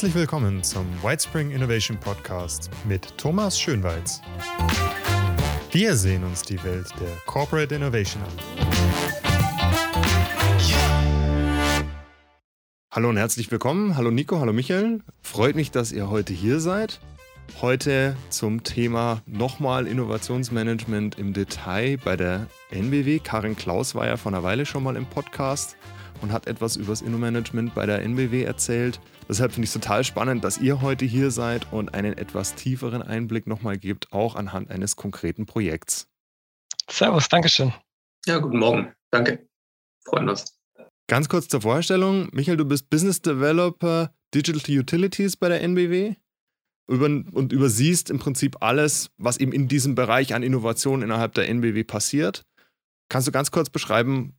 Herzlich willkommen zum Whitespring Innovation Podcast mit Thomas Schönweiz. Wir sehen uns die Welt der Corporate Innovation an. Hallo und herzlich willkommen. Hallo Nico, hallo Michael. Freut mich, dass ihr heute hier seid. Heute zum Thema nochmal Innovationsmanagement im Detail bei der NBW. Karin Klaus war ja vor einer Weile schon mal im Podcast und hat etwas über das Innomanagement bei der NBW erzählt. Deshalb finde ich es total spannend, dass ihr heute hier seid und einen etwas tieferen Einblick nochmal gebt, auch anhand eines konkreten Projekts. Servus, Dankeschön. Ja, guten Morgen. Danke. Freuen uns. Ganz kurz zur Vorstellung. Michael, du bist Business Developer Digital Utilities bei der NBW und übersiehst im Prinzip alles, was eben in diesem Bereich an Innovation innerhalb der NBW passiert. Kannst du ganz kurz beschreiben,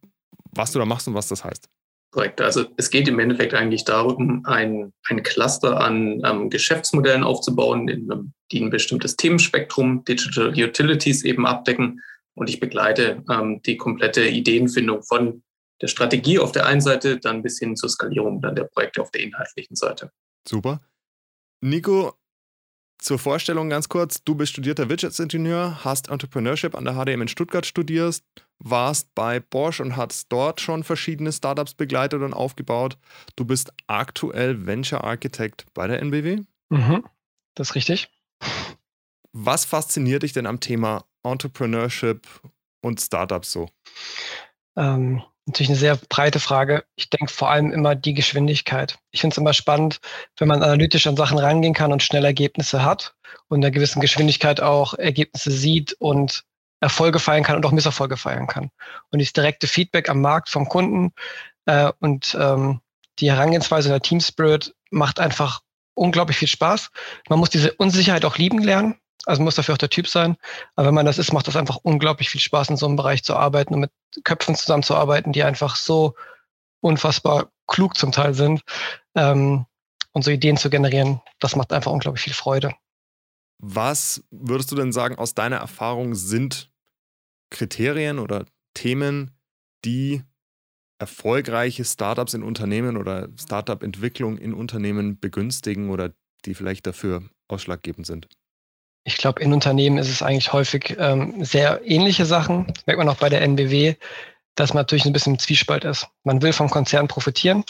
was du da machst und was das heißt? Korrekt. Also es geht im Endeffekt eigentlich darum, ein, ein Cluster an ähm, Geschäftsmodellen aufzubauen, in, die ein bestimmtes Themenspektrum, Digital Utilities eben abdecken. Und ich begleite ähm, die komplette Ideenfindung von der Strategie auf der einen Seite dann bis hin zur Skalierung dann der Projekte auf der inhaltlichen Seite. Super. Nico, zur Vorstellung ganz kurz. Du bist studierter Wirtschaftsingenieur, hast Entrepreneurship an der HDM in Stuttgart studiert, warst bei Bosch und hast dort schon verschiedene Startups begleitet und aufgebaut. Du bist aktuell Venture Architect bei der NBW. Mhm, das ist richtig. Was fasziniert dich denn am Thema Entrepreneurship und Startups so? Ähm, natürlich eine sehr breite Frage. Ich denke vor allem immer die Geschwindigkeit. Ich finde es immer spannend, wenn man analytisch an Sachen rangehen kann und schnell Ergebnisse hat und in einer gewissen Geschwindigkeit auch Ergebnisse sieht und Erfolge feiern kann und auch Misserfolge feiern kann. Und dieses direkte Feedback am Markt vom Kunden äh, und ähm, die Herangehensweise der Team Spirit macht einfach unglaublich viel Spaß. Man muss diese Unsicherheit auch lieben lernen. Also muss dafür auch der Typ sein. Aber wenn man das ist, macht das einfach unglaublich viel Spaß, in so einem Bereich zu arbeiten und mit Köpfen zusammenzuarbeiten, die einfach so unfassbar klug zum Teil sind. Ähm, und so Ideen zu generieren, das macht einfach unglaublich viel Freude. Was würdest du denn sagen, aus deiner Erfahrung sind Kriterien oder Themen, die erfolgreiche Startups in Unternehmen oder Startup-Entwicklung in Unternehmen begünstigen oder die vielleicht dafür ausschlaggebend sind? Ich glaube, in Unternehmen ist es eigentlich häufig ähm, sehr ähnliche Sachen. Merkt man auch bei der NBW, dass man natürlich ein bisschen im Zwiespalt ist. Man will vom Konzern profitieren,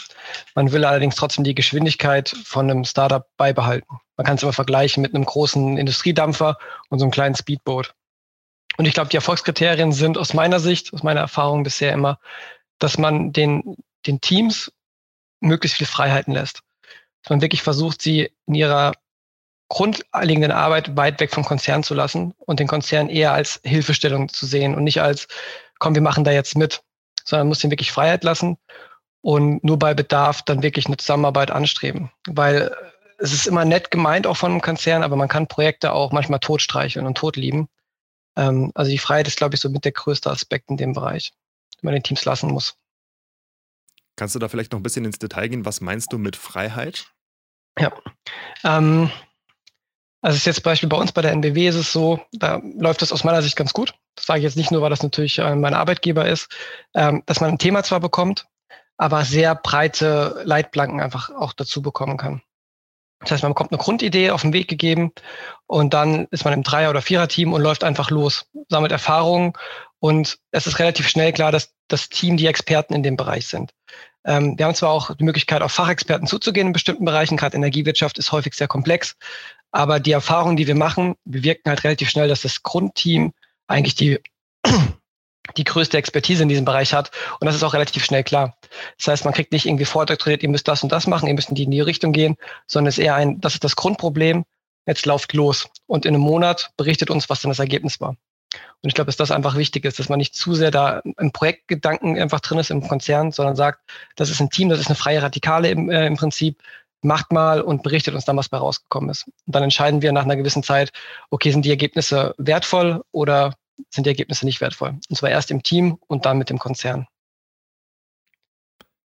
man will allerdings trotzdem die Geschwindigkeit von einem Startup beibehalten. Man kann es immer vergleichen mit einem großen Industriedampfer und so einem kleinen Speedboot. Und ich glaube, die Erfolgskriterien sind aus meiner Sicht, aus meiner Erfahrung bisher immer, dass man den, den Teams möglichst viel Freiheiten lässt. Dass man wirklich versucht, sie in ihrer grundlegenden Arbeit weit weg vom Konzern zu lassen und den Konzern eher als Hilfestellung zu sehen und nicht als, komm, wir machen da jetzt mit, sondern man muss ihnen wirklich Freiheit lassen und nur bei Bedarf dann wirklich eine Zusammenarbeit anstreben. Weil es ist immer nett gemeint auch von einem Konzern, aber man kann Projekte auch manchmal totstreicheln und totlieben. Ähm, also die Freiheit ist, glaube ich, so mit der größte Aspekt in dem Bereich, den man den Teams lassen muss. Kannst du da vielleicht noch ein bisschen ins Detail gehen? Was meinst du mit Freiheit? Ja. Ähm, also ist jetzt Beispiel bei uns bei der NBW ist es so, da läuft es aus meiner Sicht ganz gut. Das sage ich jetzt nicht nur, weil das natürlich äh, mein Arbeitgeber ist, ähm, dass man ein Thema zwar bekommt, aber sehr breite Leitplanken einfach auch dazu bekommen kann. Das heißt, man bekommt eine Grundidee auf den Weg gegeben und dann ist man im Dreier- oder Vierer-Team und läuft einfach los, sammelt Erfahrungen. Und es ist relativ schnell klar, dass das Team die Experten in dem Bereich sind. Ähm, wir haben zwar auch die Möglichkeit, auf Fachexperten zuzugehen in bestimmten Bereichen, gerade Energiewirtschaft ist häufig sehr komplex, aber die Erfahrungen, die wir machen, bewirken halt relativ schnell, dass das Grundteam eigentlich die die größte Expertise in diesem Bereich hat. Und das ist auch relativ schnell klar. Das heißt, man kriegt nicht irgendwie vordoktoriert, ihr müsst das und das machen, ihr müsst in die, in die Richtung gehen, sondern es ist eher ein, das ist das Grundproblem, jetzt lauft los. Und in einem Monat berichtet uns, was dann das Ergebnis war. Und ich glaube, dass das einfach wichtig ist, dass man nicht zu sehr da im Projektgedanken einfach drin ist im Konzern, sondern sagt, das ist ein Team, das ist eine freie Radikale im, äh, im Prinzip, macht mal und berichtet uns dann, was bei rausgekommen ist. Und dann entscheiden wir nach einer gewissen Zeit, okay, sind die Ergebnisse wertvoll oder sind die Ergebnisse nicht wertvoll. Und zwar erst im Team und dann mit dem Konzern.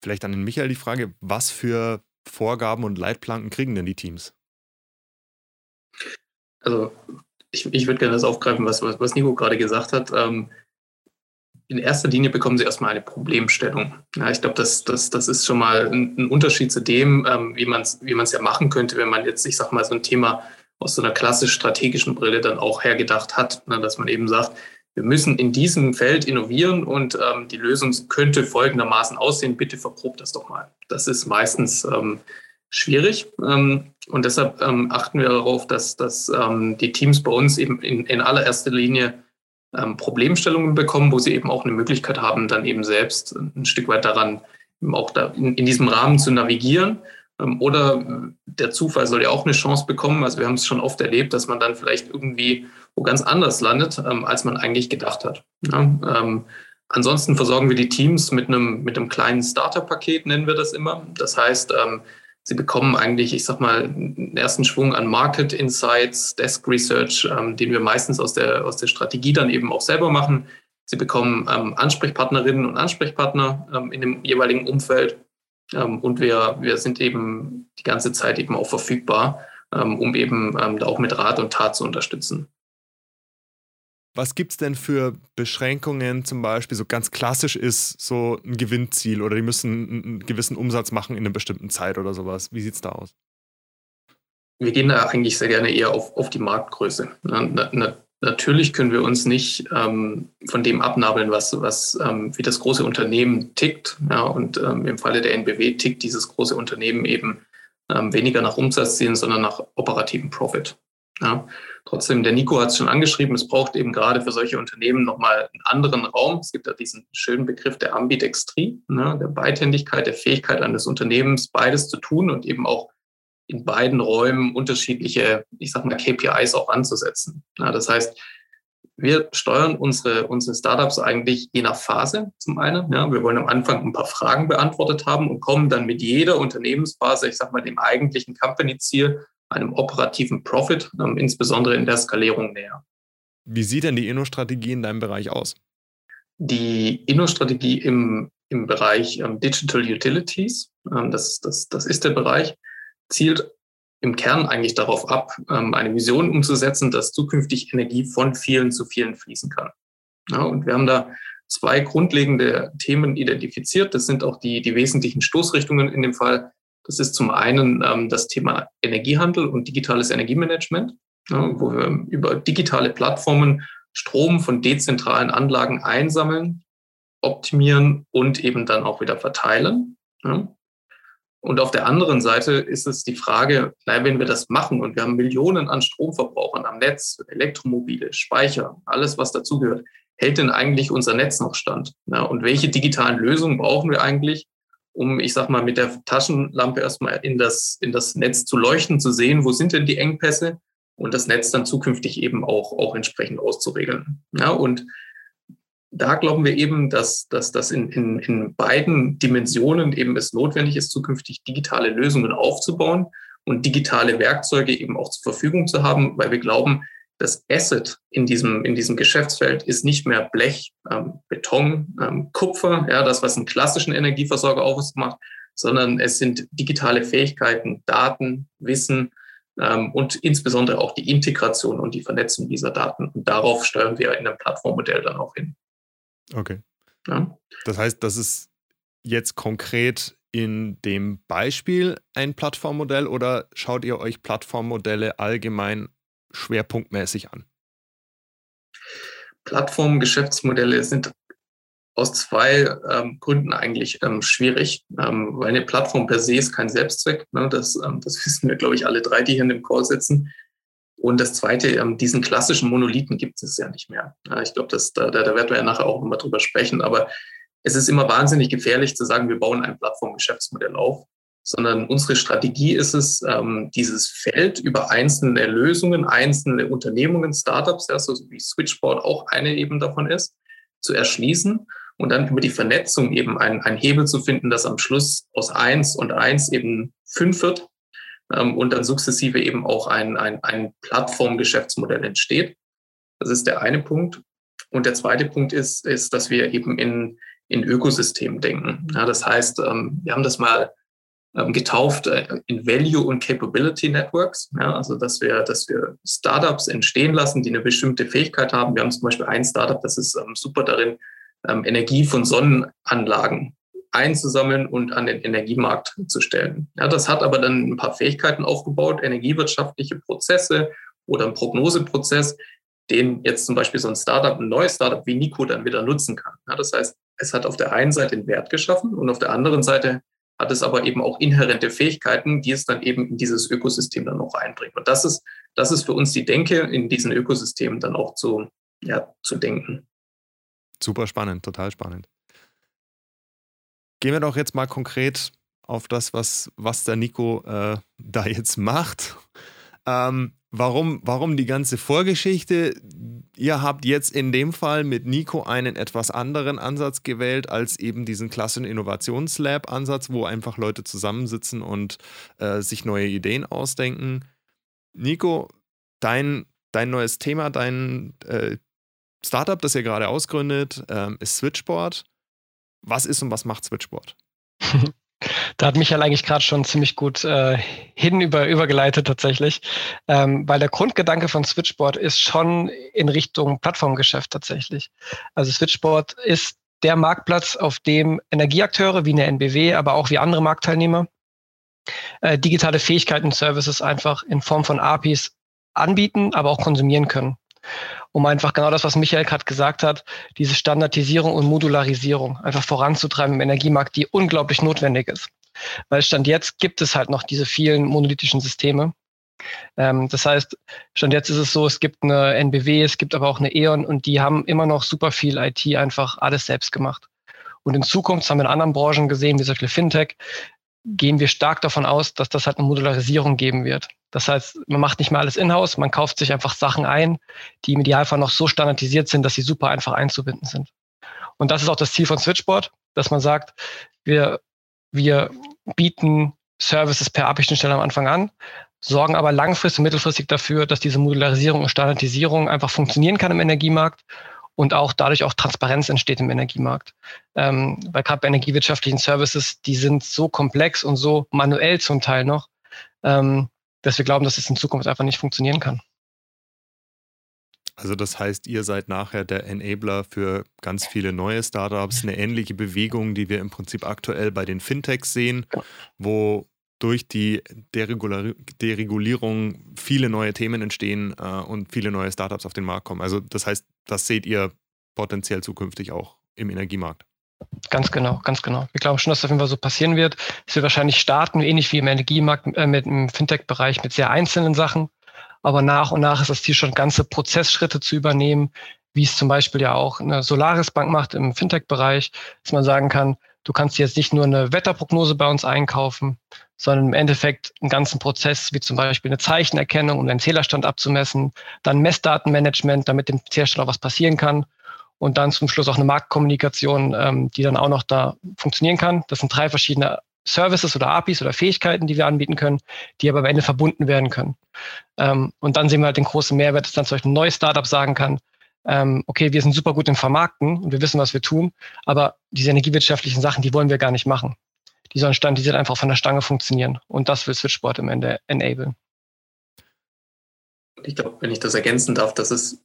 Vielleicht an den Michael die Frage, was für Vorgaben und Leitplanken kriegen denn die Teams? Also ich, ich würde gerne das aufgreifen, was, was, was Nico gerade gesagt hat. Ähm, in erster Linie bekommen sie erstmal eine Problemstellung. Ja, ich glaube, das, das, das ist schon mal ein, ein Unterschied zu dem, ähm, wie man es wie ja machen könnte, wenn man jetzt, ich sag mal, so ein Thema aus so einer klassisch strategischen Brille dann auch hergedacht hat, ne, dass man eben sagt, wir müssen in diesem Feld innovieren und ähm, die Lösung könnte folgendermaßen aussehen. Bitte verprobt das doch mal. Das ist meistens ähm, schwierig ähm, und deshalb ähm, achten wir darauf, dass, dass ähm, die Teams bei uns eben in, in allererster Linie ähm, Problemstellungen bekommen, wo sie eben auch eine Möglichkeit haben, dann eben selbst ein Stück weit daran eben auch da in, in diesem Rahmen zu navigieren. Ähm, oder äh, der Zufall soll ja auch eine Chance bekommen. Also wir haben es schon oft erlebt, dass man dann vielleicht irgendwie wo ganz anders landet, ähm, als man eigentlich gedacht hat. Ja, ähm, ansonsten versorgen wir die Teams mit einem, mit einem kleinen Starter-Paket, nennen wir das immer. Das heißt, Sie bekommen eigentlich, ich sag mal, einen ersten Schwung an Market Insights, Desk Research, den wir meistens aus der, aus der Strategie dann eben auch selber machen. Sie bekommen ähm, Ansprechpartnerinnen und Ansprechpartner ähm, in dem jeweiligen Umfeld. Ähm, und wir, wir sind eben die ganze Zeit eben auch verfügbar, ähm, um eben ähm, da auch mit Rat und Tat zu unterstützen. Was gibt es denn für Beschränkungen, zum Beispiel, so ganz klassisch ist so ein Gewinnziel oder die müssen einen gewissen Umsatz machen in einer bestimmten Zeit oder sowas? Wie sieht es da aus? Wir gehen da eigentlich sehr gerne eher auf, auf die Marktgröße. Na, na, natürlich können wir uns nicht ähm, von dem abnabeln, was, was ähm, wie das große Unternehmen tickt. Ja, und ähm, im Falle der NBW tickt dieses große Unternehmen eben ähm, weniger nach Umsatzzielen, sondern nach operativen Profit. Ja. Trotzdem, der Nico hat es schon angeschrieben, es braucht eben gerade für solche Unternehmen nochmal einen anderen Raum. Es gibt ja diesen schönen Begriff der Ambidextrie, ne, der Beidhändigkeit, der Fähigkeit eines Unternehmens, beides zu tun und eben auch in beiden Räumen unterschiedliche, ich sag mal, KPIs auch anzusetzen. Ja, das heißt, wir steuern unsere, unsere Startups eigentlich je nach Phase zum einen. Ja, wir wollen am Anfang ein paar Fragen beantwortet haben und kommen dann mit jeder Unternehmensphase, ich sag mal, dem eigentlichen Company-Ziel einem operativen Profit, ähm, insbesondere in der Skalierung näher. Wie sieht denn die Inno-Strategie in deinem Bereich aus? Die Inno-Strategie im, im Bereich ähm, Digital Utilities, ähm, das, das, das ist der Bereich, zielt im Kern eigentlich darauf ab, ähm, eine Vision umzusetzen, dass zukünftig Energie von vielen zu vielen fließen kann. Ja, und wir haben da zwei grundlegende Themen identifiziert. Das sind auch die, die wesentlichen Stoßrichtungen in dem Fall. Das ist zum einen ähm, das Thema Energiehandel und digitales Energiemanagement, ja, wo wir über digitale Plattformen Strom von dezentralen Anlagen einsammeln, optimieren und eben dann auch wieder verteilen. Ja. Und auf der anderen Seite ist es die Frage, wenn wir das machen und wir haben Millionen an Stromverbrauchern am Netz, Elektromobile, Speicher, alles, was dazugehört, hält denn eigentlich unser Netz noch stand? Und welche digitalen Lösungen brauchen wir eigentlich, um, ich sag mal, mit der Taschenlampe erstmal in das, in das Netz zu leuchten, zu sehen, wo sind denn die Engpässe und das Netz dann zukünftig eben auch, auch entsprechend auszuregeln. Und da glauben wir eben, dass, dass das in, in, in beiden Dimensionen eben es notwendig ist, zukünftig digitale Lösungen aufzubauen und digitale Werkzeuge eben auch zur Verfügung zu haben, weil wir glauben, das Asset in diesem, in diesem Geschäftsfeld ist nicht mehr Blech, ähm, Beton, ähm, Kupfer, ja, das, was einen klassischen Energieversorger ausmacht, sondern es sind digitale Fähigkeiten, Daten, Wissen ähm, und insbesondere auch die Integration und die Vernetzung dieser Daten. Und darauf steuern wir in einem Plattformmodell dann auch hin. Okay. Ja? Das heißt, das ist jetzt konkret in dem Beispiel ein Plattformmodell oder schaut ihr euch Plattformmodelle allgemein schwerpunktmäßig an? Plattformgeschäftsmodelle sind aus zwei ähm, Gründen eigentlich ähm, schwierig, ähm, weil eine Plattform per se ist kein Selbstzweck. Ne? Das, ähm, das wissen wir, glaube ich, alle drei, die hier in dem Call sitzen. Und das Zweite, ähm, diesen klassischen Monolithen gibt es ja nicht mehr. Ich glaube, da, da, werden wir ja nachher auch nochmal drüber sprechen. Aber es ist immer wahnsinnig gefährlich zu sagen, wir bauen ein Plattformgeschäftsmodell auf sondern unsere Strategie ist es, ähm, dieses Feld über einzelne Lösungen, einzelne Unternehmungen, Startups, ja, so wie Switchboard auch eine eben davon ist, zu erschließen und dann über die Vernetzung eben ein, ein Hebel zu finden, dass am Schluss aus eins und eins eben fünf wird und dann sukzessive eben auch ein, ein, ein Plattformgeschäftsmodell entsteht. Das ist der eine Punkt. Und der zweite Punkt ist, ist dass wir eben in, in Ökosystemen denken. Ja, das heißt, ähm, wir haben das mal ähm, getauft äh, in Value und Capability Networks. Ja, also dass wir, dass wir Startups entstehen lassen, die eine bestimmte Fähigkeit haben. Wir haben zum Beispiel ein Startup, das ist ähm, super darin, ähm, Energie von Sonnenanlagen einzusammeln und an den Energiemarkt zu stellen. Ja, das hat aber dann ein paar Fähigkeiten aufgebaut, energiewirtschaftliche Prozesse oder ein Prognoseprozess, den jetzt zum Beispiel so ein Startup, ein neues Startup wie Nico dann wieder nutzen kann. Ja, das heißt, es hat auf der einen Seite einen Wert geschaffen und auf der anderen Seite hat es aber eben auch inhärente Fähigkeiten, die es dann eben in dieses Ökosystem dann auch einbringt. Und das ist, das ist für uns die Denke, in diesen Ökosystemen dann auch zu, ja, zu denken. Super spannend, total spannend. Gehen wir doch jetzt mal konkret auf das, was, was der Nico äh, da jetzt macht. Ähm, warum, warum die ganze Vorgeschichte? Ihr habt jetzt in dem Fall mit Nico einen etwas anderen Ansatz gewählt als eben diesen klassischen Innovationslab-Ansatz, wo einfach Leute zusammensitzen und äh, sich neue Ideen ausdenken. Nico, dein, dein neues Thema, dein äh, Startup, das ihr gerade ausgründet, äh, ist Switchboard. Was ist und was macht Switchboard? Da hat Michael eigentlich gerade schon ziemlich gut äh, hin über, übergeleitet tatsächlich, ähm, weil der Grundgedanke von Switchboard ist schon in Richtung Plattformgeschäft tatsächlich. Also Switchboard ist der Marktplatz, auf dem Energieakteure wie eine NBW, aber auch wie andere Marktteilnehmer äh, digitale Fähigkeiten und Services einfach in Form von APIs anbieten, aber auch konsumieren können um einfach genau das, was Michael gerade gesagt hat, diese Standardisierung und Modularisierung einfach voranzutreiben im Energiemarkt, die unglaublich notwendig ist. Weil Stand jetzt gibt es halt noch diese vielen monolithischen Systeme. Ähm, das heißt, Stand jetzt ist es so, es gibt eine NBW, es gibt aber auch eine E.ON und die haben immer noch super viel IT einfach alles selbst gemacht. Und in Zukunft, haben wir in anderen Branchen gesehen, wie zum Beispiel Fintech, gehen wir stark davon aus, dass das halt eine Modularisierung geben wird. Das heißt, man macht nicht mehr alles in-house, man kauft sich einfach Sachen ein, die im Idealfall noch so standardisiert sind, dass sie super einfach einzubinden sind. Und das ist auch das Ziel von Switchboard, dass man sagt, wir, wir bieten Services per API-Schnittstelle am Anfang an, sorgen aber langfristig und mittelfristig dafür, dass diese Modularisierung und Standardisierung einfach funktionieren kann im Energiemarkt und auch dadurch auch Transparenz entsteht im Energiemarkt. Ähm, weil gerade bei energiewirtschaftlichen Services, die sind so komplex und so manuell zum Teil noch, ähm, dass wir glauben, dass es in Zukunft einfach nicht funktionieren kann. Also das heißt, ihr seid nachher der Enabler für ganz viele neue Startups, eine ähnliche Bewegung, die wir im Prinzip aktuell bei den Fintechs sehen, wo durch die Deregulierung viele neue Themen entstehen äh, und viele neue Startups auf den Markt kommen. Also das heißt, das seht ihr potenziell zukünftig auch im Energiemarkt. Ganz genau, ganz genau. Wir glauben schon, dass das auf jeden Fall so passieren wird. Es wird wahrscheinlich starten, ähnlich wie im Energiemarkt, äh, mit dem Fintech-Bereich, mit sehr einzelnen Sachen. Aber nach und nach ist das Ziel schon, ganze Prozessschritte zu übernehmen, wie es zum Beispiel ja auch eine Solaris Bank macht im Fintech-Bereich, dass man sagen kann, du kannst jetzt nicht nur eine Wetterprognose bei uns einkaufen, sondern im Endeffekt einen ganzen Prozess, wie zum Beispiel eine Zeichenerkennung, um den Zählerstand abzumessen, dann Messdatenmanagement, damit dem Zählerstand auch was passieren kann und dann zum Schluss auch eine Marktkommunikation, ähm, die dann auch noch da funktionieren kann. Das sind drei verschiedene Services oder APIs oder Fähigkeiten, die wir anbieten können, die aber am Ende verbunden werden können. Ähm, und dann sehen wir halt den großen Mehrwert, dass dann zum Beispiel ein neues Startup sagen kann, ähm, okay, wir sind super gut im Vermarkten und wir wissen, was wir tun, aber diese energiewirtschaftlichen Sachen, die wollen wir gar nicht machen. Die sollen standardisiert einfach von der Stange funktionieren. Und das will Switchboard im Ende enablen. Ich glaube, wenn ich das ergänzen darf, das ist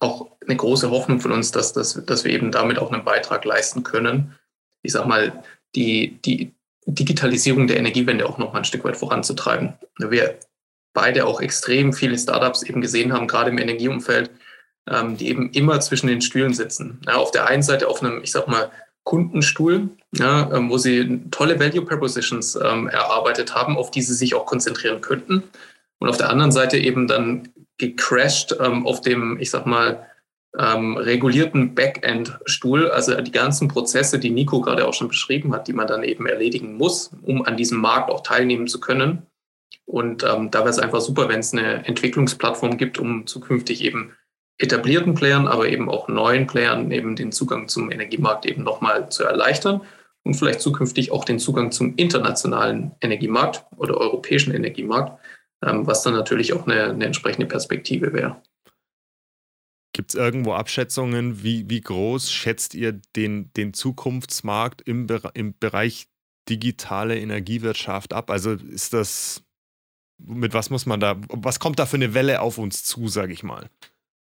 auch eine große Hoffnung von uns, dass, dass, dass wir eben damit auch einen Beitrag leisten können. Ich sag mal, die, die Digitalisierung der Energiewende auch noch mal ein Stück weit voranzutreiben. Wir beide auch extrem viele Startups eben gesehen haben, gerade im Energieumfeld, ähm, die eben immer zwischen den Stühlen sitzen. Ja, auf der einen Seite auf einem, ich sag mal, Kundenstuhl, ja, ähm, wo sie tolle Value Propositions ähm, erarbeitet haben, auf die sie sich auch konzentrieren könnten. Und auf der anderen Seite eben dann gecrashed ähm, auf dem, ich sag mal, ähm, regulierten Backend-Stuhl, also die ganzen Prozesse, die Nico gerade auch schon beschrieben hat, die man dann eben erledigen muss, um an diesem Markt auch teilnehmen zu können. Und ähm, da wäre es einfach super, wenn es eine Entwicklungsplattform gibt, um zukünftig eben etablierten Playern, aber eben auch neuen Playern eben den Zugang zum Energiemarkt eben nochmal zu erleichtern und vielleicht zukünftig auch den Zugang zum internationalen Energiemarkt oder europäischen Energiemarkt, ähm, was dann natürlich auch eine, eine entsprechende Perspektive wäre. Gibt es irgendwo Abschätzungen, wie, wie groß schätzt ihr den, den Zukunftsmarkt im, im Bereich digitale Energiewirtschaft ab? Also ist das, mit was muss man da, was kommt da für eine Welle auf uns zu, sage ich mal?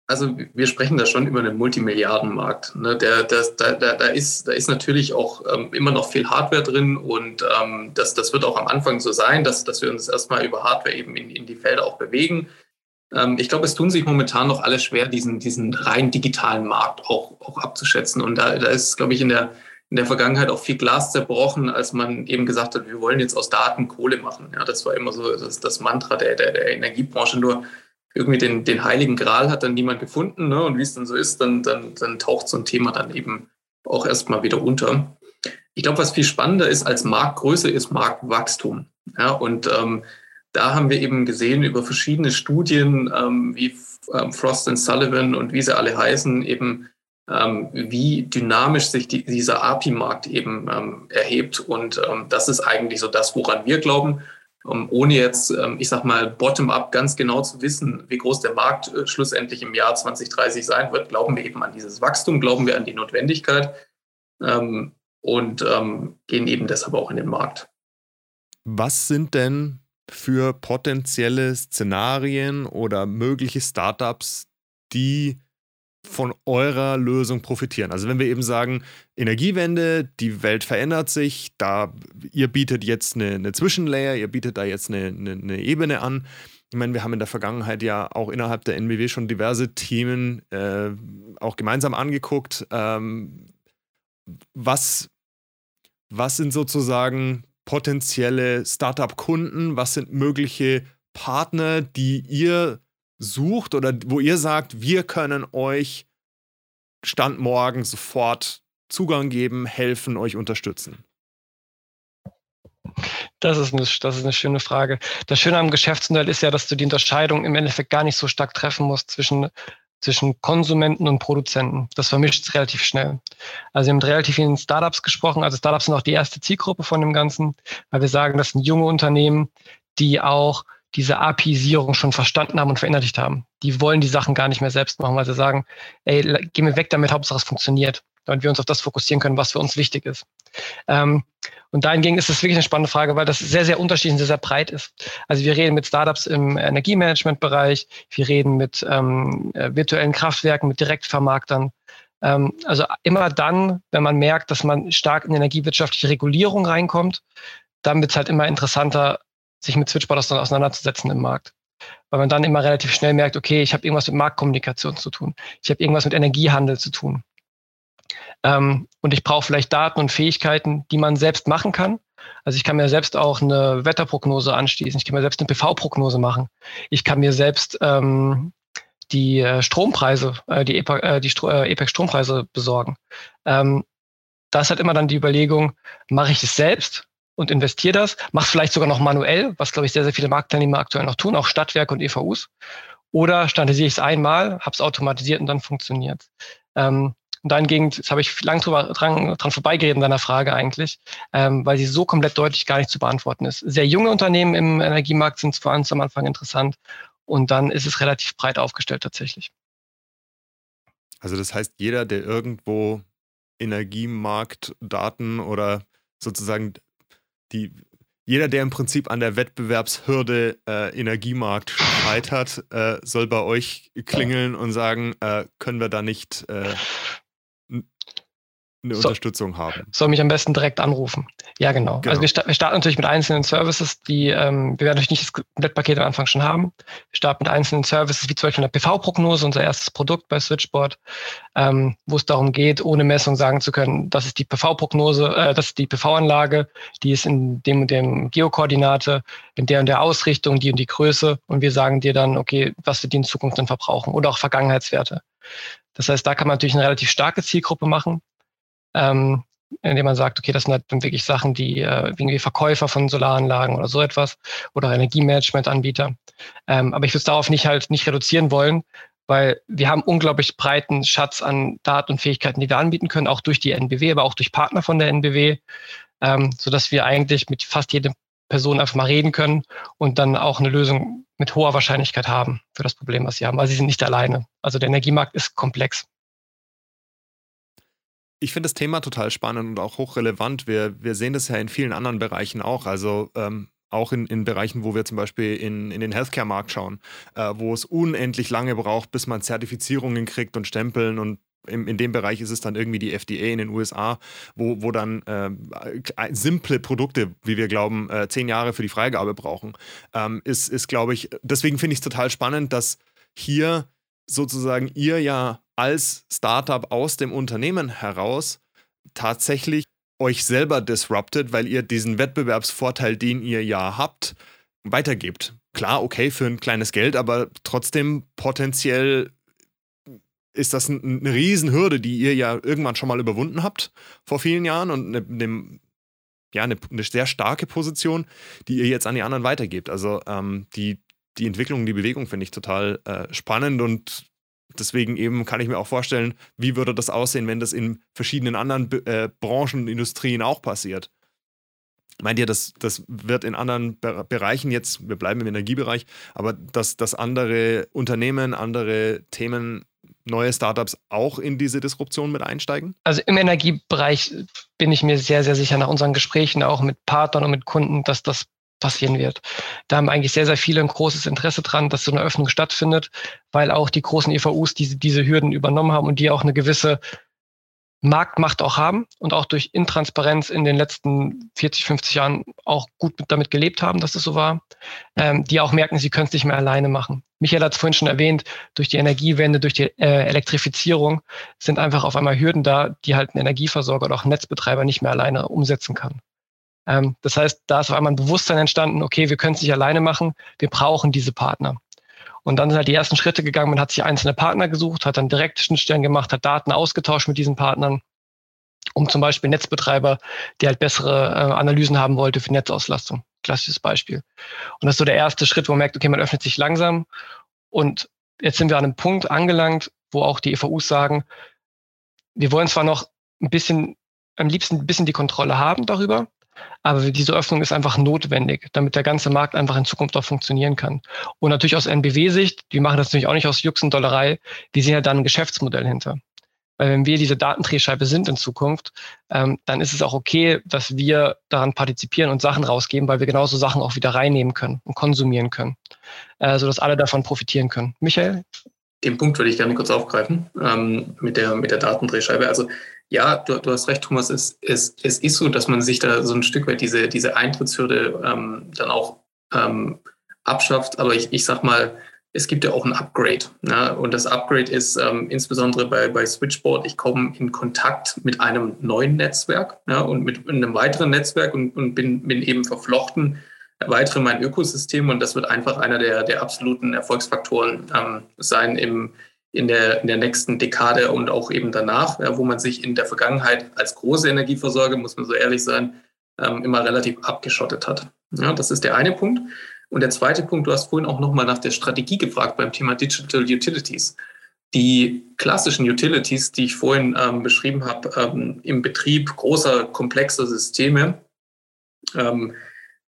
Also wir sprechen da schon über einen Multimilliardenmarkt. Ne? Der, der, da, da, ist, da ist natürlich auch ähm, immer noch viel Hardware drin und ähm, das, das wird auch am Anfang so sein, dass, dass wir uns erstmal über Hardware eben in, in die Felder auch bewegen. Ähm, ich glaube, es tun sich momentan noch alle schwer, diesen, diesen rein digitalen Markt auch, auch abzuschätzen. Und da, da ist, glaube ich, in der, in der Vergangenheit auch viel Glas zerbrochen, als man eben gesagt hat, wir wollen jetzt aus Daten Kohle machen. Ja, das war immer so das, das Mantra der, der, der Energiebranche. Nur irgendwie den, den heiligen Gral hat dann niemand gefunden. Ne? Und wie es dann so ist, dann, dann, dann taucht so ein Thema dann eben auch erstmal wieder unter. Ich glaube, was viel spannender ist als Marktgröße, ist Marktwachstum. Ja, und ähm, da haben wir eben gesehen über verschiedene Studien, ähm, wie ähm, Frost und Sullivan und wie sie alle heißen, eben ähm, wie dynamisch sich die, dieser API-Markt eben ähm, erhebt. Und ähm, das ist eigentlich so das, woran wir glauben ohne jetzt, ähm, ich sag mal, bottom-up ganz genau zu wissen, wie groß der Markt äh, schlussendlich im Jahr 2030 sein wird, glauben wir eben an dieses Wachstum, glauben wir an die Notwendigkeit ähm, und ähm, gehen eben deshalb auch in den Markt. Was sind denn für potenzielle Szenarien oder mögliche Startups, die von eurer Lösung profitieren. Also wenn wir eben sagen, Energiewende, die Welt verändert sich, da ihr bietet jetzt eine, eine Zwischenlayer, ihr bietet da jetzt eine, eine, eine, Ebene an. Ich meine, wir haben in der Vergangenheit ja auch innerhalb der NBW schon diverse Themen äh, auch gemeinsam angeguckt. Ähm, was, was sind sozusagen potenzielle Startup-Kunden? Was sind mögliche Partner, die ihr sucht oder wo ihr sagt, wir können euch Stand morgen sofort Zugang geben, helfen, euch unterstützen? Das ist, eine, das ist eine schöne Frage. Das Schöne am Geschäftsmodell ist ja, dass du die Unterscheidung im Endeffekt gar nicht so stark treffen musst zwischen, zwischen Konsumenten und Produzenten. Das vermischt es relativ schnell. Also wir haben mit relativ vielen Startups gesprochen. Also Startups sind auch die erste Zielgruppe von dem Ganzen, weil wir sagen, das sind junge Unternehmen, die auch diese API-Sierung schon verstanden haben und verinnerlicht haben. Die wollen die Sachen gar nicht mehr selbst machen, weil sie sagen, ey, geh mir weg damit, Hauptsache es funktioniert, damit wir uns auf das fokussieren können, was für uns wichtig ist. Ähm, und dahingegen ist es wirklich eine spannende Frage, weil das sehr, sehr unterschiedlich und sehr, sehr breit ist. Also wir reden mit Startups im Energiemanagement-Bereich, wir reden mit ähm, äh, virtuellen Kraftwerken, mit Direktvermarktern. Ähm, also immer dann, wenn man merkt, dass man stark in energiewirtschaftliche Regulierung reinkommt, dann wird es halt immer interessanter, sich mit Switchboard auseinanderzusetzen im Markt. Weil man dann immer relativ schnell merkt, okay, ich habe irgendwas mit Marktkommunikation zu tun. Ich habe irgendwas mit Energiehandel zu tun. Ähm, und ich brauche vielleicht Daten und Fähigkeiten, die man selbst machen kann. Also ich kann mir selbst auch eine Wetterprognose anschließen. Ich kann mir selbst eine PV-Prognose machen. Ich kann mir selbst ähm, die äh, Strompreise, äh, die, EPA, äh, die Stro äh, EPEC-Strompreise besorgen. Ähm, da ist immer dann die Überlegung, mache ich es selbst und investiere das, mache es vielleicht sogar noch manuell, was, glaube ich, sehr, sehr viele Marktteilnehmer aktuell noch tun, auch Stadtwerke und EVUs. Oder standardisiere ich es einmal, habe es automatisiert und dann funktioniert ähm, und dahingegen, das habe ich lang drüber, dran, dran vorbeigeredet in deiner Frage eigentlich, ähm, weil sie so komplett deutlich gar nicht zu beantworten ist. Sehr junge Unternehmen im Energiemarkt sind vor allem am Anfang interessant und dann ist es relativ breit aufgestellt tatsächlich. Also das heißt, jeder, der irgendwo Energiemarktdaten oder sozusagen die, jeder, der im Prinzip an der Wettbewerbshürde äh, Energiemarkt scheitert, äh, soll bei euch klingeln und sagen, äh, können wir da nicht äh, eine so, Unterstützung haben. Soll mich am besten direkt anrufen. Ja, genau. genau. Also wir, sta wir, starten natürlich mit einzelnen Services, die ähm, wir werden natürlich nicht das Komplettpaket am Anfang schon haben. Wir starten mit einzelnen Services, wie zum Beispiel eine PV-Prognose, unser erstes Produkt bei Switchboard, ähm, wo es darum geht, ohne Messung sagen zu können, das ist die PV-Prognose, äh, das ist die PV-Anlage, die ist in dem und dem Geokoordinate, in der und der Ausrichtung, die und die Größe und wir sagen dir dann, okay, was wir die in Zukunft dann verbrauchen oder auch Vergangenheitswerte. Das heißt, da kann man natürlich eine relativ starke Zielgruppe machen ähm, indem man sagt, okay, das sind halt wirklich Sachen, die äh, irgendwie Verkäufer von Solaranlagen oder so etwas oder Energiemanagementanbieter. Ähm, aber ich würde es darauf nicht halt nicht reduzieren wollen, weil wir haben unglaublich breiten Schatz an Daten und Fähigkeiten, die wir anbieten können, auch durch die NBW, aber auch durch Partner von der NBW, ähm, sodass wir eigentlich mit fast jedem Person einfach mal reden können und dann auch eine Lösung mit hoher Wahrscheinlichkeit haben für das Problem, was sie haben, weil sie sind nicht alleine. Also der Energiemarkt ist komplex ich finde das Thema total spannend und auch hochrelevant. Wir, wir sehen das ja in vielen anderen Bereichen auch. Also ähm, auch in, in Bereichen, wo wir zum Beispiel in, in den Healthcare-Markt schauen, äh, wo es unendlich lange braucht, bis man Zertifizierungen kriegt und Stempeln und in, in dem Bereich ist es dann irgendwie die FDA in den USA, wo, wo dann äh, simple Produkte, wie wir glauben, äh, zehn Jahre für die Freigabe brauchen. Ähm, ist, ist glaube ich, deswegen finde ich es total spannend, dass hier sozusagen ihr ja als Startup aus dem Unternehmen heraus tatsächlich euch selber disruptet, weil ihr diesen Wettbewerbsvorteil, den ihr ja habt, weitergebt. Klar, okay, für ein kleines Geld, aber trotzdem potenziell ist das eine Riesenhürde, die ihr ja irgendwann schon mal überwunden habt vor vielen Jahren und eine, eine ja, eine, eine, sehr starke Position, die ihr jetzt an die anderen weitergebt. Also ähm, die, die Entwicklung, die Bewegung finde ich total äh, spannend und deswegen eben kann ich mir auch vorstellen, wie würde das aussehen, wenn das in verschiedenen anderen äh, Branchen und Industrien auch passiert. Meint ihr, das, das wird in anderen Be Bereichen jetzt, wir bleiben im Energiebereich, aber dass, dass andere Unternehmen, andere Themen neue Startups auch in diese Disruption mit einsteigen? Also im Energiebereich bin ich mir sehr, sehr sicher nach unseren Gesprächen auch mit Partnern und mit Kunden, dass das passieren wird. Da haben eigentlich sehr, sehr viele ein großes Interesse dran, dass so eine Öffnung stattfindet, weil auch die großen EVUs diese, diese Hürden übernommen haben und die auch eine gewisse Marktmacht auch haben und auch durch Intransparenz in den letzten 40, 50 Jahren auch gut damit gelebt haben, dass es so war, ähm, die auch merken, sie können es nicht mehr alleine machen. Michael hat es vorhin schon erwähnt, durch die Energiewende, durch die äh, Elektrifizierung sind einfach auf einmal Hürden da, die halt ein Energieversorger oder auch ein Netzbetreiber nicht mehr alleine umsetzen kann. Ähm, das heißt, da ist auf einmal ein Bewusstsein entstanden, okay, wir können es nicht alleine machen, wir brauchen diese Partner. Und dann sind halt die ersten Schritte gegangen. Man hat sich einzelne Partner gesucht, hat dann direkt Schnittstellen gemacht, hat Daten ausgetauscht mit diesen Partnern, um zum Beispiel Netzbetreiber, die halt bessere äh, Analysen haben wollte für Netzauslastung. Klassisches Beispiel. Und das ist so der erste Schritt, wo man merkt, okay, man öffnet sich langsam. Und jetzt sind wir an einem Punkt angelangt, wo auch die EVUs sagen, wir wollen zwar noch ein bisschen, am liebsten ein bisschen die Kontrolle haben darüber, aber diese Öffnung ist einfach notwendig, damit der ganze Markt einfach in Zukunft auch funktionieren kann. Und natürlich aus NBW-Sicht, die machen das natürlich auch nicht aus Jux und Dollerei, wir sehen ja dann ein Geschäftsmodell hinter. Weil wenn wir diese Datendrehscheibe sind in Zukunft, ähm, dann ist es auch okay, dass wir daran partizipieren und Sachen rausgeben, weil wir genauso Sachen auch wieder reinnehmen können und konsumieren können, äh, sodass alle davon profitieren können. Michael? Den Punkt würde ich gerne kurz aufgreifen ähm, mit, der, mit der Datendrehscheibe. Also ja, du, du hast recht, Thomas. Es, es, es ist so, dass man sich da so ein Stück weit diese, diese Eintrittshürde ähm, dann auch ähm, abschafft. Aber ich, ich sag mal, es gibt ja auch ein Upgrade. Ne? Und das Upgrade ist ähm, insbesondere bei, bei Switchboard, ich komme in Kontakt mit einem neuen Netzwerk ne? und mit einem weiteren Netzwerk und, und bin, bin eben verflochten, erweitere mein Ökosystem und das wird einfach einer der, der absoluten Erfolgsfaktoren ähm, sein im, in der, in der nächsten Dekade und auch eben danach, ja, wo man sich in der Vergangenheit als große Energieversorger, muss man so ehrlich sein, ähm, immer relativ abgeschottet hat. Ja, das ist der eine Punkt. Und der zweite Punkt, du hast vorhin auch nochmal nach der Strategie gefragt beim Thema Digital Utilities. Die klassischen Utilities, die ich vorhin ähm, beschrieben habe, ähm, im Betrieb großer, komplexer Systeme, ähm,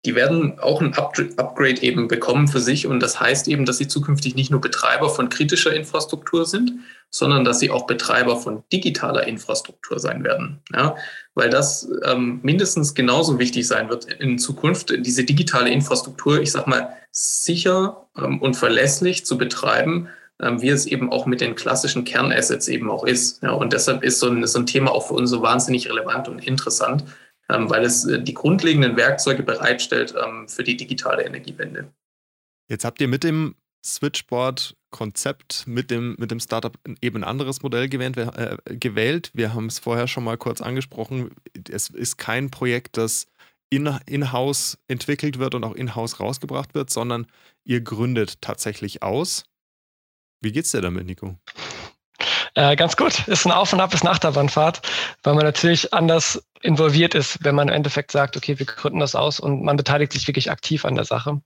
die werden auch ein Upgrade eben bekommen für sich. Und das heißt eben, dass sie zukünftig nicht nur Betreiber von kritischer Infrastruktur sind, sondern dass sie auch Betreiber von digitaler Infrastruktur sein werden. Ja, weil das ähm, mindestens genauso wichtig sein wird in Zukunft, diese digitale Infrastruktur, ich sag mal, sicher ähm, und verlässlich zu betreiben, ähm, wie es eben auch mit den klassischen Kernassets eben auch ist. Ja, und deshalb ist so ein, so ein Thema auch für uns so wahnsinnig relevant und interessant weil es äh, die grundlegenden Werkzeuge bereitstellt ähm, für die digitale Energiewende. Jetzt habt ihr mit dem Switchboard-Konzept mit dem, mit dem Startup eben ein anderes Modell gewählt. Wir, äh, gewählt. Wir haben es vorher schon mal kurz angesprochen. Es ist kein Projekt, das in-house in entwickelt wird und auch in-house rausgebracht wird, sondern ihr gründet tatsächlich aus. Wie geht's dir damit, Nico? Äh, ganz gut. Ist ein Auf und Ab bis nach der Bandfahrt, weil man natürlich anders involviert ist, wenn man im Endeffekt sagt, okay, wir gründen das aus und man beteiligt sich wirklich aktiv an der Sache.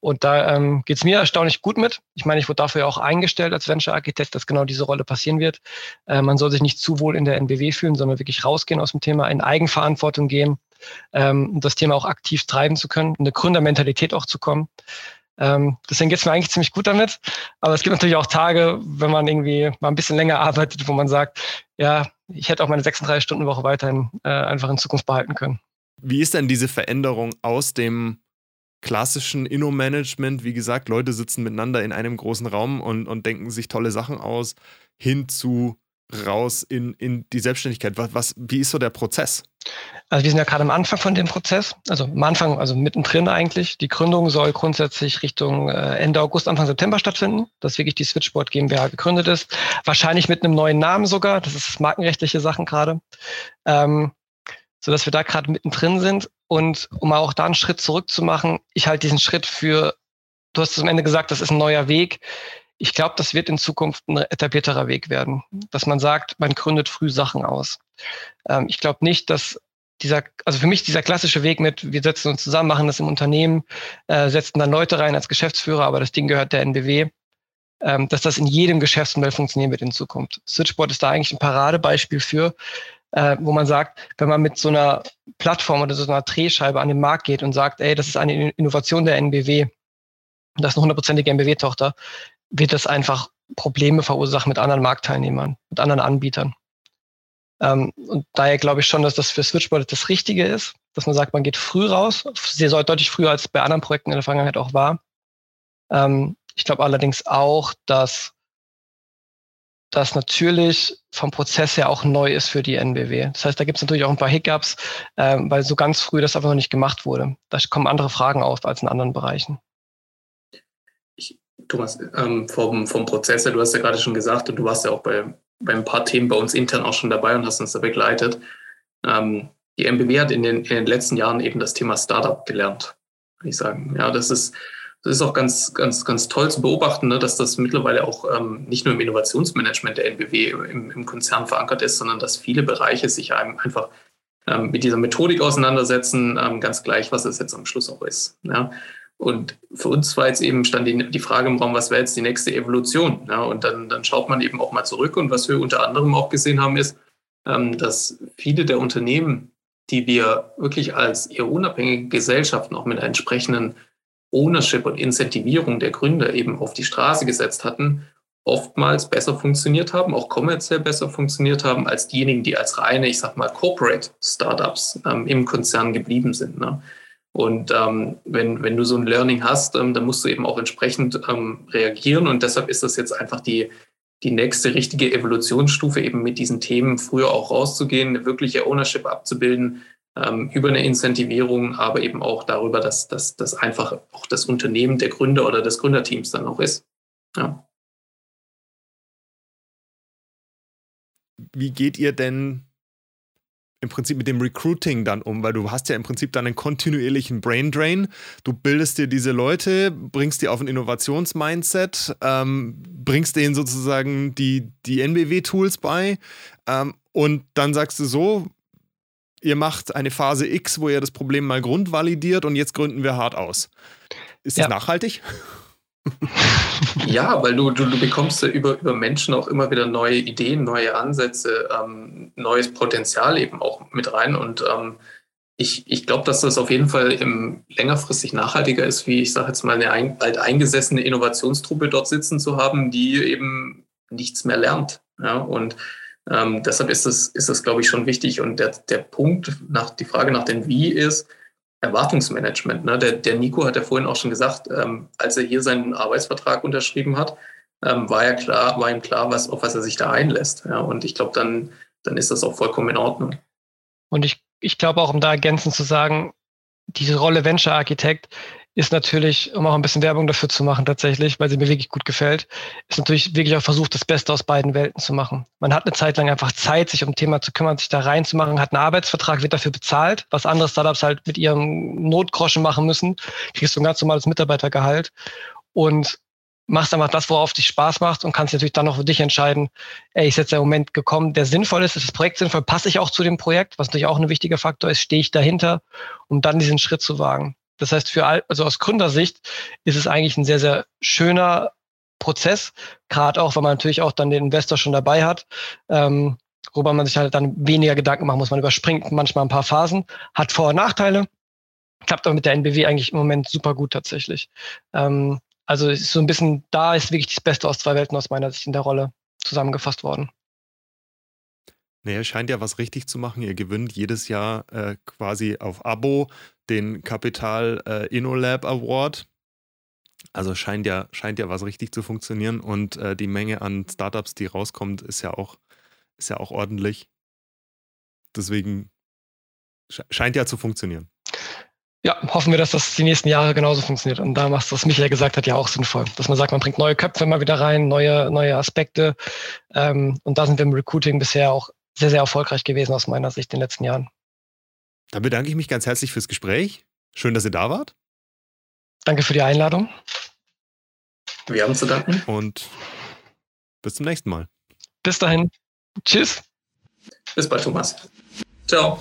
Und da ähm, geht es mir erstaunlich gut mit. Ich meine, ich wurde dafür ja auch eingestellt als Venture-Architekt, dass genau diese Rolle passieren wird. Äh, man soll sich nicht zu wohl in der NBW fühlen, sondern wirklich rausgehen aus dem Thema, in Eigenverantwortung gehen, ähm, das Thema auch aktiv treiben zu können, eine Gründermentalität auch zu kommen. Ähm, deswegen geht es mir eigentlich ziemlich gut damit. Aber es gibt natürlich auch Tage, wenn man irgendwie mal ein bisschen länger arbeitet, wo man sagt, ja, ich hätte auch meine 36-Stunden-Woche weiterhin äh, einfach in Zukunft behalten können. Wie ist denn diese Veränderung aus dem klassischen Inno-Management, wie gesagt, Leute sitzen miteinander in einem großen Raum und, und denken sich tolle Sachen aus, hin zu raus in, in die Selbstständigkeit? Was, was, wie ist so der Prozess? Also wir sind ja gerade am Anfang von dem Prozess, also am Anfang, also mittendrin eigentlich. Die Gründung soll grundsätzlich Richtung äh, Ende August, Anfang September stattfinden, dass wirklich die Switchboard GmbH gegründet ist. Wahrscheinlich mit einem neuen Namen sogar, das ist markenrechtliche Sachen gerade. Ähm, so dass wir da gerade mittendrin sind. Und um auch da einen Schritt zurück zu machen, ich halte diesen Schritt für, du hast es am Ende gesagt, das ist ein neuer Weg. Ich glaube, das wird in Zukunft ein etablierterer Weg werden, dass man sagt, man gründet früh Sachen aus. Ähm, ich glaube nicht, dass dieser, also für mich dieser klassische Weg mit, wir setzen uns zusammen, machen das im Unternehmen, äh, setzen dann Leute rein als Geschäftsführer, aber das Ding gehört der NBW, ähm, dass das in jedem Geschäftsmodell funktionieren wird in Zukunft. Switchboard ist da eigentlich ein Paradebeispiel für, äh, wo man sagt, wenn man mit so einer Plattform oder so einer Drehscheibe an den Markt geht und sagt, ey, das ist eine Innovation der NBW, das ist eine hundertprozentige NBW-Tochter, wird das einfach Probleme verursachen mit anderen Marktteilnehmern, mit anderen Anbietern. Ähm, und daher glaube ich schon, dass das für Switchboard das Richtige ist, dass man sagt, man geht früh raus, sehr deutlich früher als bei anderen Projekten in der Vergangenheit auch war. Ähm, ich glaube allerdings auch, dass das natürlich vom Prozess her auch neu ist für die NBW. Das heißt, da gibt es natürlich auch ein paar Hiccups, ähm, weil so ganz früh das einfach noch nicht gemacht wurde. Da kommen andere Fragen auf als in anderen Bereichen. Thomas, ähm, vom, vom Prozess her, du hast ja gerade schon gesagt, und du warst ja auch bei, bei ein paar Themen bei uns intern auch schon dabei und hast uns da begleitet. Ähm, die MBW hat in den, in den letzten Jahren eben das Thema Startup gelernt, würde ich sagen. Ja, das ist, das ist auch ganz, ganz, ganz toll zu beobachten, ne, dass das mittlerweile auch ähm, nicht nur im Innovationsmanagement der NBW im, im, Konzern verankert ist, sondern dass viele Bereiche sich einfach ähm, mit dieser Methodik auseinandersetzen, ähm, ganz gleich, was es jetzt am Schluss auch ist. Ja. Und für uns war jetzt eben stand die, die Frage im Raum, was wäre jetzt die nächste Evolution? Ja, und dann, dann schaut man eben auch mal zurück. Und was wir unter anderem auch gesehen haben, ist, ähm, dass viele der Unternehmen, die wir wirklich als eher unabhängige Gesellschaften auch mit einer entsprechenden Ownership und Incentivierung der Gründer eben auf die Straße gesetzt hatten, oftmals besser funktioniert haben, auch kommerziell besser funktioniert haben, als diejenigen, die als reine, ich sag mal, Corporate Startups ähm, im Konzern geblieben sind. Ne? Und ähm, wenn, wenn du so ein Learning hast, ähm, dann musst du eben auch entsprechend ähm, reagieren. Und deshalb ist das jetzt einfach die, die nächste richtige Evolutionsstufe, eben mit diesen Themen früher auch rauszugehen, eine wirkliche Ownership abzubilden, ähm, über eine Incentivierung, aber eben auch darüber, dass, dass einfach auch das Unternehmen der Gründer oder des Gründerteams dann auch ist. Ja. Wie geht ihr denn im Prinzip mit dem Recruiting dann um, weil du hast ja im Prinzip dann einen kontinuierlichen Brain Drain. Du bildest dir diese Leute, bringst die auf ein Innovationsmindset, ähm, bringst denen sozusagen die, die NBW-Tools bei ähm, und dann sagst du so, ihr macht eine Phase X, wo ihr das Problem mal grundvalidiert und jetzt gründen wir hart aus. Ist das ja. nachhaltig? ja, weil du, du, du bekommst über, über Menschen auch immer wieder neue Ideen, neue Ansätze, ähm, neues Potenzial eben auch mit rein. Und ähm, ich, ich glaube, dass das auf jeden Fall im längerfristig nachhaltiger ist, wie ich sage jetzt mal eine ein, bald eingesessene Innovationstruppe dort sitzen zu haben, die eben nichts mehr lernt. Ja? Und ähm, deshalb ist das, ist das, glaube ich, schon wichtig. Und der, der Punkt, nach, die Frage nach dem Wie ist, Erwartungsmanagement. Ne? Der, der Nico hat ja vorhin auch schon gesagt, ähm, als er hier seinen Arbeitsvertrag unterschrieben hat, ähm, war ja klar, war ihm klar, was, auf was er sich da einlässt. Ja? Und ich glaube, dann, dann ist das auch vollkommen in Ordnung. Und ich, ich glaube auch, um da ergänzend zu sagen, diese Rolle Venture Architekt ist natürlich, um auch ein bisschen Werbung dafür zu machen tatsächlich, weil sie mir wirklich gut gefällt, ist natürlich wirklich auch versucht, das Beste aus beiden Welten zu machen. Man hat eine Zeit lang einfach Zeit, sich um ein Thema zu kümmern, sich da reinzumachen, hat einen Arbeitsvertrag, wird dafür bezahlt, was andere Startups halt mit ihrem Notgroschen machen müssen, kriegst du ein ganz normales Mitarbeitergehalt und machst einfach das, worauf dich Spaß macht und kannst natürlich dann noch für dich entscheiden, ey, ist jetzt der Moment gekommen, der sinnvoll ist, ist das Projekt sinnvoll, passe ich auch zu dem Projekt, was natürlich auch ein wichtiger Faktor ist, stehe ich dahinter, um dann diesen Schritt zu wagen. Das heißt, für also aus Gründersicht ist es eigentlich ein sehr, sehr schöner Prozess, gerade auch, weil man natürlich auch dann den Investor schon dabei hat, ähm, worüber man sich halt dann weniger Gedanken machen muss. Man überspringt manchmal ein paar Phasen, hat Vor- und Nachteile, klappt aber mit der NBW eigentlich im Moment super gut tatsächlich. Ähm, also ist so ein bisschen, da ist wirklich das Beste aus zwei Welten aus meiner Sicht in der Rolle zusammengefasst worden. Naja, scheint ja was richtig zu machen. Ihr gewinnt jedes Jahr äh, quasi auf Abo den Kapital äh, InnoLab Award. Also scheint ja, scheint ja was richtig zu funktionieren und äh, die Menge an Startups, die rauskommt, ist ja auch, ist ja auch ordentlich. Deswegen scheint ja zu funktionieren. Ja, hoffen wir, dass das die nächsten Jahre genauso funktioniert. Und da macht es, was Michael gesagt hat, ja auch sinnvoll. Dass man sagt, man bringt neue Köpfe immer wieder rein, neue, neue Aspekte. Ähm, und da sind wir im Recruiting bisher auch sehr, sehr erfolgreich gewesen aus meiner Sicht in den letzten Jahren. Dann bedanke ich mich ganz herzlich fürs Gespräch. Schön, dass ihr da wart. Danke für die Einladung. Wir haben zu danken. Und bis zum nächsten Mal. Bis dahin. Tschüss. Bis bald, Thomas. Ciao.